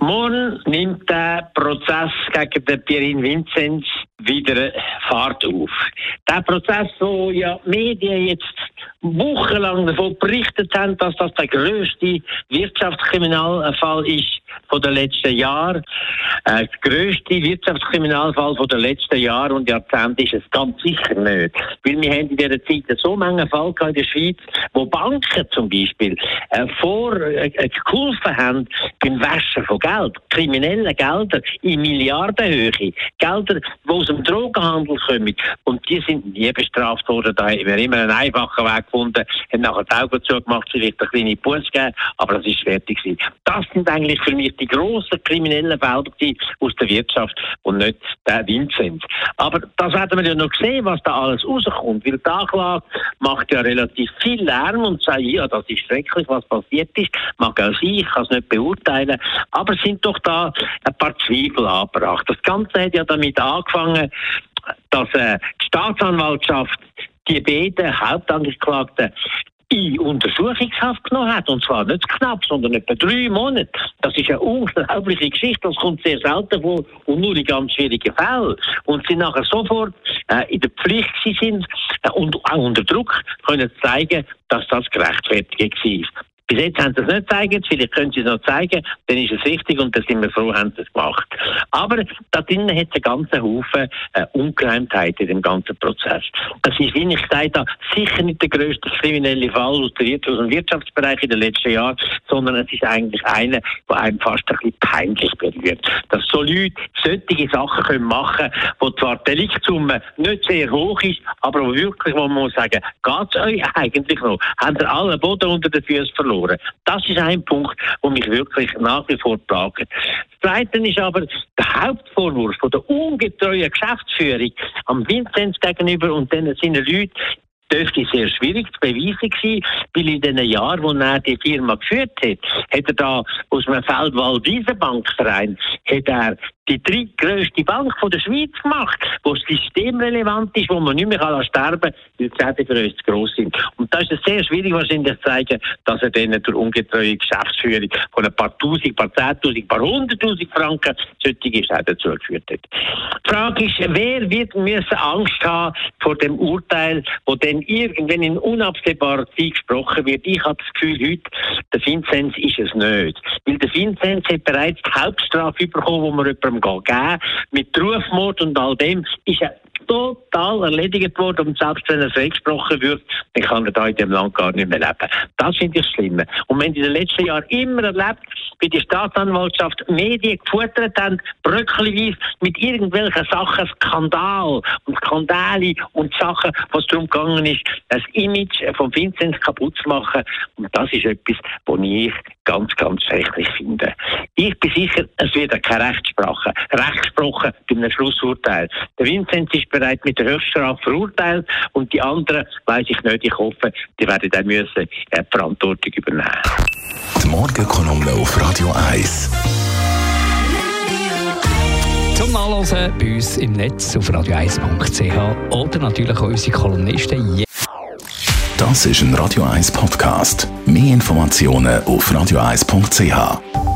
Morgen nimmt der Prozess gegen den Pierin Vinzenz wieder Fahrt auf. Der Prozess, wo ja die Medien jetzt wochenlang davon berichtet haben, dass das der größte Wirtschaftskriminalfall ist von den letzten Jahren. Äh, der größte Wirtschaftskriminalfall von den letzten Jahren und Jahrzehnten ist es ganz sicher nicht. Weil wir haben in dieser Zeit so viele Fälle in der Schweiz, wo Banken zum Beispiel äh, vor äh, geholfen haben beim Waschen von Geld, kriminellen Gelder in Milliardenhöhe, Gelder, die aus dem Drogenhandel kommen und die sind nie bestraft worden. Da haben wir immer einen einfachen Weg gefunden, haben nachher die Augen zugemacht, vielleicht eine kleine Buß gegeben, aber das ist fertig gewesen. Das sind eigentlich für mich die grossen kriminellen Felder aus der Wirtschaft und nicht der Vincent. Aber das werden wir ja noch sehen, was da alles rauskommt, weil die Anklage macht ja relativ viel Lärm und sagt, ja, das ist schrecklich, was passiert ist, mag auch sein, ich kann es nicht beurteilen, aber es sind doch da ein paar Zweifel angebracht. Das Ganze hat ja damit angefangen, dass äh, die Staatsanwaltschaft die beiden Hauptangeklagten in Untersuchungshaft genommen hat. Und zwar nicht knapp, sondern etwa drei Monate. Das ist eine unglaubliche Geschichte. Das kommt sehr selten vor und nur in ganz schwierigen Fällen. Und sie nachher sofort äh, in der Pflicht sind äh, und auch unter Druck können zeigen, dass das gerechtfertigt war. Bis jetzt haben sie es nicht gezeigt, vielleicht können sie es noch zeigen, dann ist es richtig und dann sind wir froh, haben sie es gemacht. Aber da drinnen hat es einen ganzen Haufen äh, Ungereimtheit in dem ganzen Prozess. Das ist, wie ich gesagt habe, sicher nicht der grösste kriminelle Fall aus, der aus dem Wirtschaftsbereich in den letzten Jahren, sondern es ist eigentlich einer, der einem fast ein bisschen peinlich berührt. Dass so Leute solche Sachen können machen können, wo zwar die Deliktssumme nicht sehr hoch ist, aber wo wirklich, wo man muss sagen, geht es euch eigentlich noch? Haben ihr alle Boden unter den Füßen verloren? Das ist ein Punkt, der mich wirklich nach wie vor plagt. Das Zweite ist aber der Hauptvorwurf von der ungetreuen Geschäftsführung am Vinzenz gegenüber und diesen seinen Leuten, dürfte sehr schwierig zu beweisen sein, weil in den Jahren, wo er die Firma geführt hat, hat er da aus einem Feldwald Bankverein, hat er die drittgrößte Bank von der Schweiz gemacht, wo systemrelevant ist, wo man nicht mehr kann sterben kann, weil die Schäden für uns zu gross sind. Und da ist es sehr schwierig wahrscheinlich zu zeigen, dass er denen durch ungetreue Geschäftsführung von ein paar Tausend, paar Zehntausend, paar Hunderttausend Franken solche Schäden zugeführt hat. Die Frage ist, wer wird müssen Angst haben vor dem Urteil, wo dann irgendwann in unabsehbarer Zeit gesprochen wird? Ich habe das Gefühl, heute, der Vinzenz ist es nicht. Weil der Vinzenz hat bereits die Hauptstrafe bekommen, wo man jemandem geben mit Rufmord und all dem, ist er total erledigt worden und selbst wenn er freigesprochen wird, dann kann er da in dem Land gar nicht mehr leben. Das finde ich schlimm. Und wenn in den letzten Jahren immer erlebt, wie die Staatsanwaltschaft Medien gefuttert haben, bröckchenweise mit irgendwelchen Sachen, Skandal und Skandale und Sachen, was darum gegangen ist, das Image von Vinzenz kaputt zu machen. Und das ist etwas, was ich ganz, ganz schrecklich finde. Ich bin sicher, es wird keine Rechtssprache. Rechtsprache bei einem Schlussurteil. Der Vinzenz ist bereit mit der Höchststrafe verurteilt und die anderen, weiß ich nicht, ich hoffe, die werden dann müssen äh, die Verantwortung übernehmen. Die Morgenkolumne auf Radio 1. Zum Nachlesen bei uns im Netz auf radio1.ch oder natürlich auch unsere Kolumnisten. Das ist ein Radio 1 Podcast. Mehr Informationen auf radio1.ch.